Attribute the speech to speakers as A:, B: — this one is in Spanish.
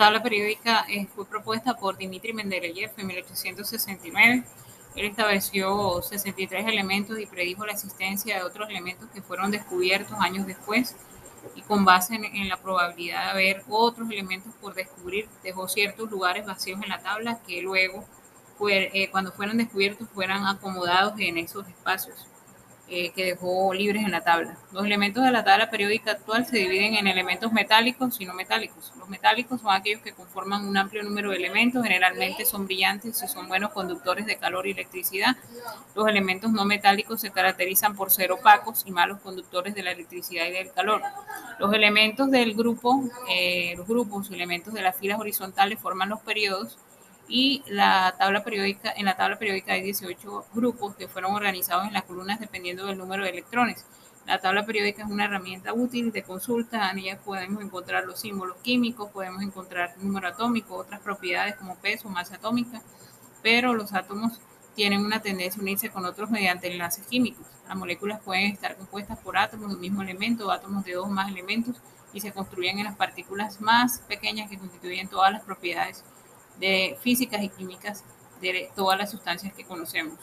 A: tabla periódica eh, fue propuesta por Dmitry Mendeleev en 1869. Él estableció 63 elementos y predijo la existencia de otros elementos que fueron descubiertos años después y con base en, la probabilidad de haber otros elementos por descubrir, dejó ciertos lugares vacíos en la tabla que luego, eh, cuando fueron descubiertos, fueran acomodados en esos espacios. Eh, que dejó libres en la tabla. Los elementos de la tabla periódica actual se dividen en elementos metálicos y no metálicos. Los metálicos son aquellos que conforman un amplio número de elementos, generalmente son brillantes y son buenos conductores de calor y electricidad. Los elementos no metálicos se caracterizan por ser opacos y malos conductores de la electricidad y del calor. Los elementos del grupo, eh, los grupos, elementos de las filas horizontales forman los periodos y la tabla periódica, en la tabla periódica hay 18 grupos que fueron organizados en las columnas dependiendo del número de electrones. La tabla periódica es una herramienta útil de consulta, en ella podemos encontrar los símbolos químicos, podemos encontrar número atómico, otras propiedades como peso, masa atómica, pero los átomos tienen una tendencia a unirse con otros mediante enlaces químicos. Las moléculas pueden estar compuestas por átomos de un mismo elemento, átomos de dos o más elementos, y se construyen en las partículas más pequeñas que constituyen todas las propiedades de físicas y químicas de todas las sustancias que conocemos.